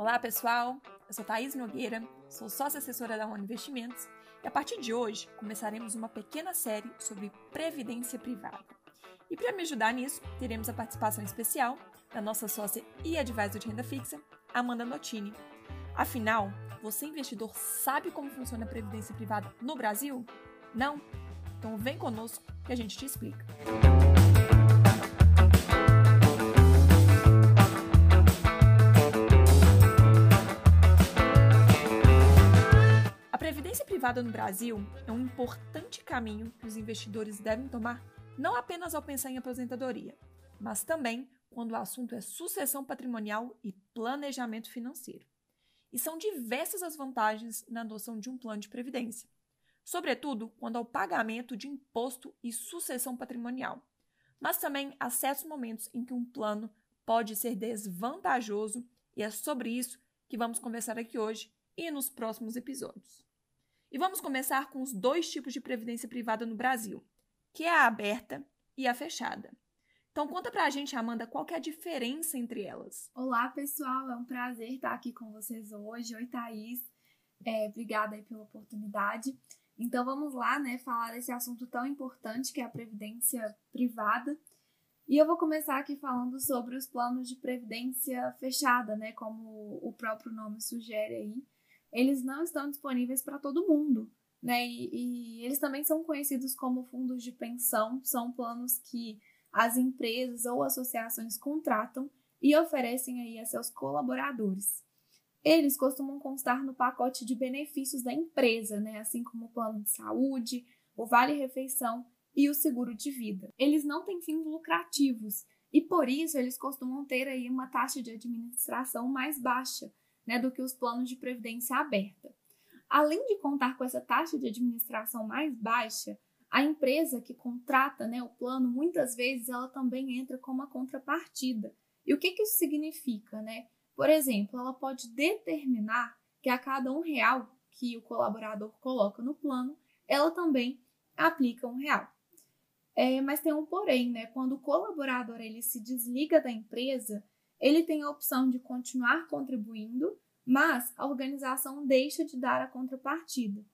Olá, pessoal. Eu sou Thaís Nogueira, sou sócia assessora da One Investimentos e a partir de hoje começaremos uma pequena série sobre previdência privada. E para me ajudar nisso, teremos a participação especial da nossa sócia e advisor de renda fixa, Amanda Notini. Afinal, você investidor sabe como funciona a previdência privada no Brasil? Não? Então vem conosco que a gente te explica. A privada no Brasil é um importante caminho que os investidores devem tomar não apenas ao pensar em aposentadoria, mas também quando o assunto é sucessão patrimonial e planejamento financeiro. E são diversas as vantagens na adoção de um plano de previdência, sobretudo quando ao pagamento de imposto e sucessão patrimonial. Mas também há certos momentos em que um plano pode ser desvantajoso, e é sobre isso que vamos conversar aqui hoje e nos próximos episódios. E vamos começar com os dois tipos de previdência privada no Brasil, que é a aberta e a fechada. Então conta pra gente, Amanda, qual que é a diferença entre elas? Olá, pessoal, é um prazer estar aqui com vocês hoje. Oi, Thaís. É, obrigada aí pela oportunidade. Então vamos lá, né, falar desse assunto tão importante que é a previdência privada. E eu vou começar aqui falando sobre os planos de previdência fechada, né, como o próprio nome sugere aí. Eles não estão disponíveis para todo mundo, né? E, e eles também são conhecidos como fundos de pensão, são planos que as empresas ou associações contratam e oferecem aí a seus colaboradores. Eles costumam constar no pacote de benefícios da empresa, né, assim como o plano de saúde, o vale-refeição e o seguro de vida. Eles não têm fins lucrativos e por isso eles costumam ter aí uma taxa de administração mais baixa, né, do que os planos de previdência aberta. Além de contar com essa taxa de administração mais baixa, a empresa que contrata né, o plano, muitas vezes, ela também entra com uma contrapartida. E o que, que isso significa? Né? Por exemplo, ela pode determinar que a cada um real que o colaborador coloca no plano, ela também aplica um real. É, mas tem um porém, né? Quando o colaborador ele se desliga da empresa, ele tem a opção de continuar contribuindo, mas a organização deixa de dar a contrapartida.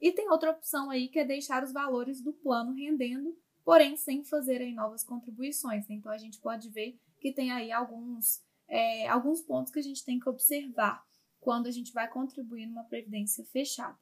E tem outra opção aí que é deixar os valores do plano rendendo, porém sem fazer aí novas contribuições. Então a gente pode ver que tem aí alguns, é, alguns pontos que a gente tem que observar quando a gente vai contribuir numa previdência fechada.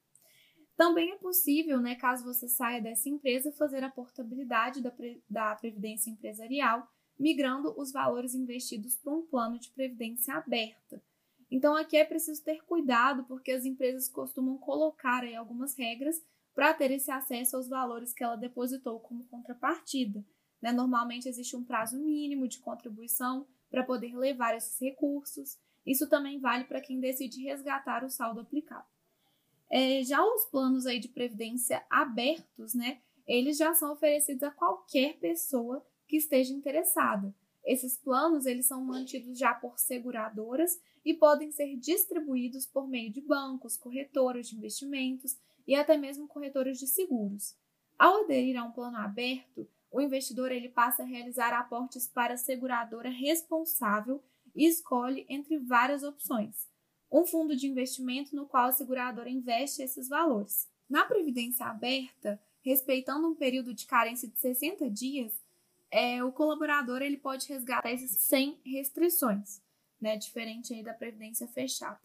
Também é possível, né, caso você saia dessa empresa, fazer a portabilidade da, pre da previdência empresarial, migrando os valores investidos para um plano de previdência aberta. Então aqui é preciso ter cuidado, porque as empresas costumam colocar aí algumas regras para ter esse acesso aos valores que ela depositou como contrapartida. Né? Normalmente existe um prazo mínimo de contribuição para poder levar esses recursos. Isso também vale para quem decide resgatar o saldo aplicado. É, já os planos aí de previdência abertos, né, eles já são oferecidos a qualquer pessoa que esteja interessada. Esses planos eles são mantidos já por seguradoras e podem ser distribuídos por meio de bancos, corretoras de investimentos e até mesmo corretoras de seguros. Ao aderir a um plano aberto, o investidor ele passa a realizar aportes para a seguradora responsável e escolhe entre várias opções. Um fundo de investimento no qual a seguradora investe esses valores. Na previdência aberta, respeitando um período de carência de 60 dias, é, o colaborador ele pode resgatar esses sem restrições, né? Diferente aí da previdência fechada.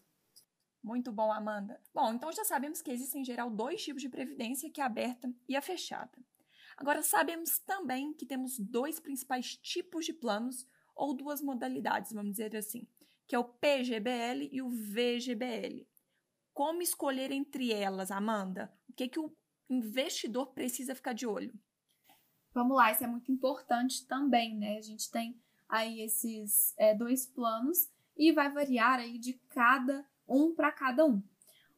Muito bom, Amanda. Bom, então já sabemos que existem em geral dois tipos de previdência, que é a aberta e a fechada. Agora sabemos também que temos dois principais tipos de planos ou duas modalidades, vamos dizer assim, que é o PGBL e o VGBL. Como escolher entre elas, Amanda? O que, que o investidor precisa ficar de olho? Vamos lá, isso é muito importante também, né? A gente tem aí esses é, dois planos e vai variar aí de cada um para cada um.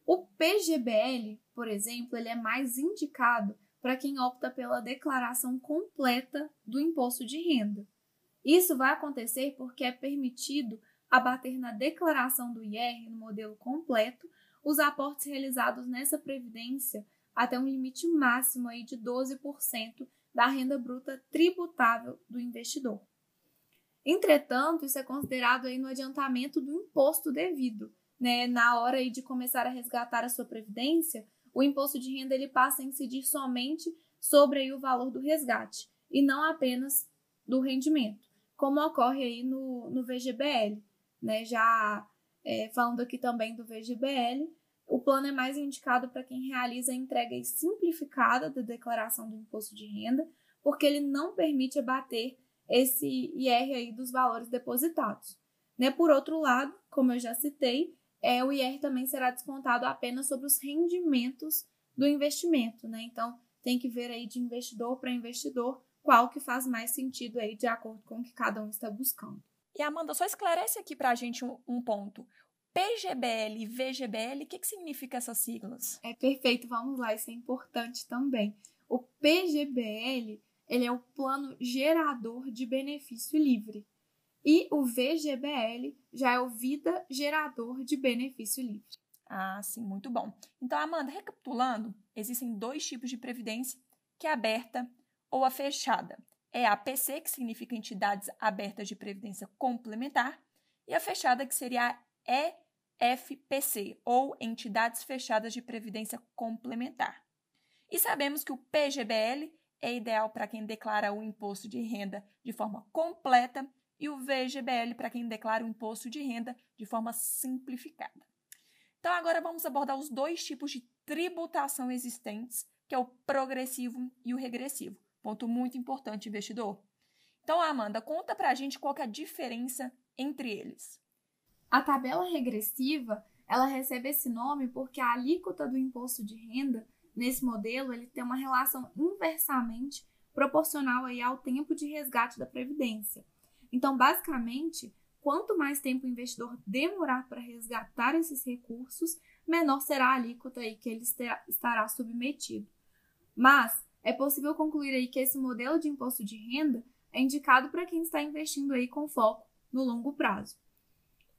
O PGBL, por exemplo, ele é mais indicado para quem opta pela declaração completa do imposto de renda. Isso vai acontecer porque é permitido abater na declaração do IR no modelo completo os aportes realizados nessa previdência até um limite máximo aí de 12% da renda bruta tributável do investidor. Entretanto, isso é considerado aí no adiantamento do imposto devido. Né? Na hora aí de começar a resgatar a sua previdência, o imposto de renda ele passa a incidir somente sobre aí o valor do resgate e não apenas do rendimento, como ocorre aí no, no VGBL. Né? Já é, falando aqui também do VGBL, o plano é mais indicado para quem realiza a entrega simplificada da declaração do imposto de renda, porque ele não permite abater esse IR aí dos valores depositados. Né? Por outro lado, como eu já citei, é, o IR também será descontado apenas sobre os rendimentos do investimento. Né? Então, tem que ver aí de investidor para investidor qual que faz mais sentido aí de acordo com o que cada um está buscando. E Amanda, só esclarece aqui para a gente um, um ponto. PGBL e VGBL, o que, que significa essas siglas? É perfeito, vamos lá, isso é importante também. O PGBL ele é o plano gerador de benefício livre. E o VGBL já é o vida gerador de benefício livre. Ah, sim, muito bom. Então, Amanda, recapitulando, existem dois tipos de previdência, que é a aberta ou a fechada. É a APC, que significa entidades abertas de previdência complementar, e a fechada, que seria a EFPC, ou entidades fechadas de previdência complementar. E sabemos que o PGBL é ideal para quem declara o imposto de renda de forma completa e o VGBL para quem declara o imposto de renda de forma simplificada. Então, agora vamos abordar os dois tipos de tributação existentes, que é o progressivo e o regressivo. Ponto muito importante, investidor. Então, Amanda, conta para a gente qual é a diferença entre eles. A tabela regressiva, ela recebe esse nome porque a alíquota do imposto de renda Nesse modelo, ele tem uma relação inversamente proporcional aí ao tempo de resgate da previdência. Então, basicamente, quanto mais tempo o investidor demorar para resgatar esses recursos, menor será a alíquota aí que ele estará submetido. Mas é possível concluir aí que esse modelo de imposto de renda é indicado para quem está investindo aí com foco no longo prazo.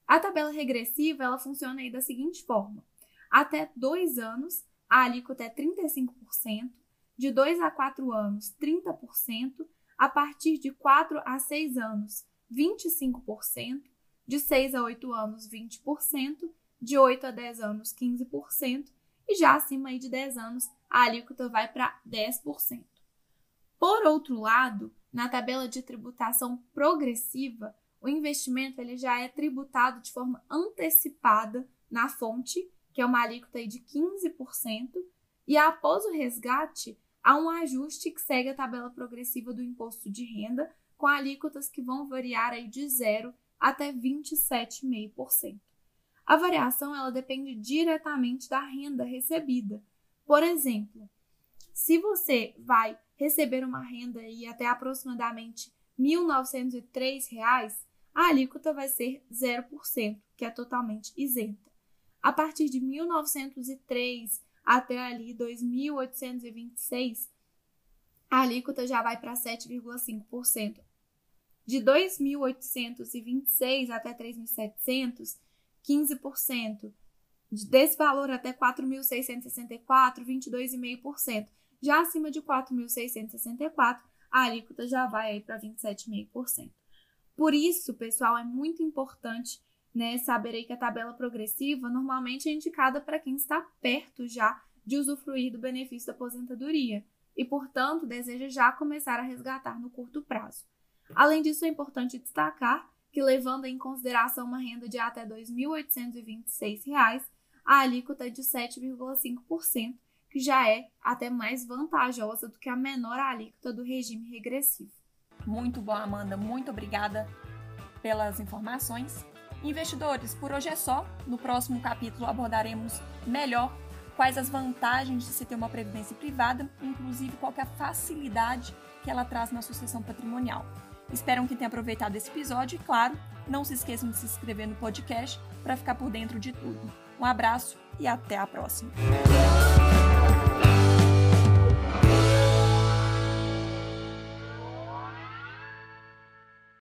A tabela regressiva ela funciona aí da seguinte forma: até dois anos a alíquota é 35%, de 2 a 4 anos, 30%, a partir de 4 a 6 anos, 25%, de 6 a 8 anos, 20%, de 8 a 10 anos, 15%, e já acima de 10 anos, a alíquota vai para 10%. Por outro lado, na tabela de tributação progressiva, o investimento ele já é tributado de forma antecipada na fonte que é uma alíquota de 15%, e após o resgate, há um ajuste que segue a tabela progressiva do imposto de renda, com alíquotas que vão variar aí de 0 até 27,5%. A variação ela depende diretamente da renda recebida. Por exemplo, se você vai receber uma renda aí até aproximadamente R$ 1.903, a alíquota vai ser 0%, que é totalmente isenta. A partir de 1903 até ali 2826, a alíquota já vai para 7,5%. De 2.826 até 3.700, 15%. Desse valor até 4.664, 22,5%. Já acima de 4.664, a alíquota já vai para 27,5%. Por isso, pessoal, é muito importante né, saber aí que a tabela progressiva normalmente é indicada para quem está perto já de usufruir do benefício da aposentadoria e, portanto, deseja já começar a resgatar no curto prazo. Além disso, é importante destacar que, levando em consideração uma renda de até R$ 2.826, a alíquota é de 7,5%, que já é até mais vantajosa do que a menor alíquota do regime regressivo. Muito bom, Amanda. Muito obrigada pelas informações. Investidores, por hoje é só. No próximo capítulo abordaremos melhor quais as vantagens de se ter uma previdência privada, inclusive qual é a facilidade que ela traz na sucessão patrimonial. Espero que tenham aproveitado esse episódio e, claro, não se esqueçam de se inscrever no podcast para ficar por dentro de tudo. Um abraço e até a próxima!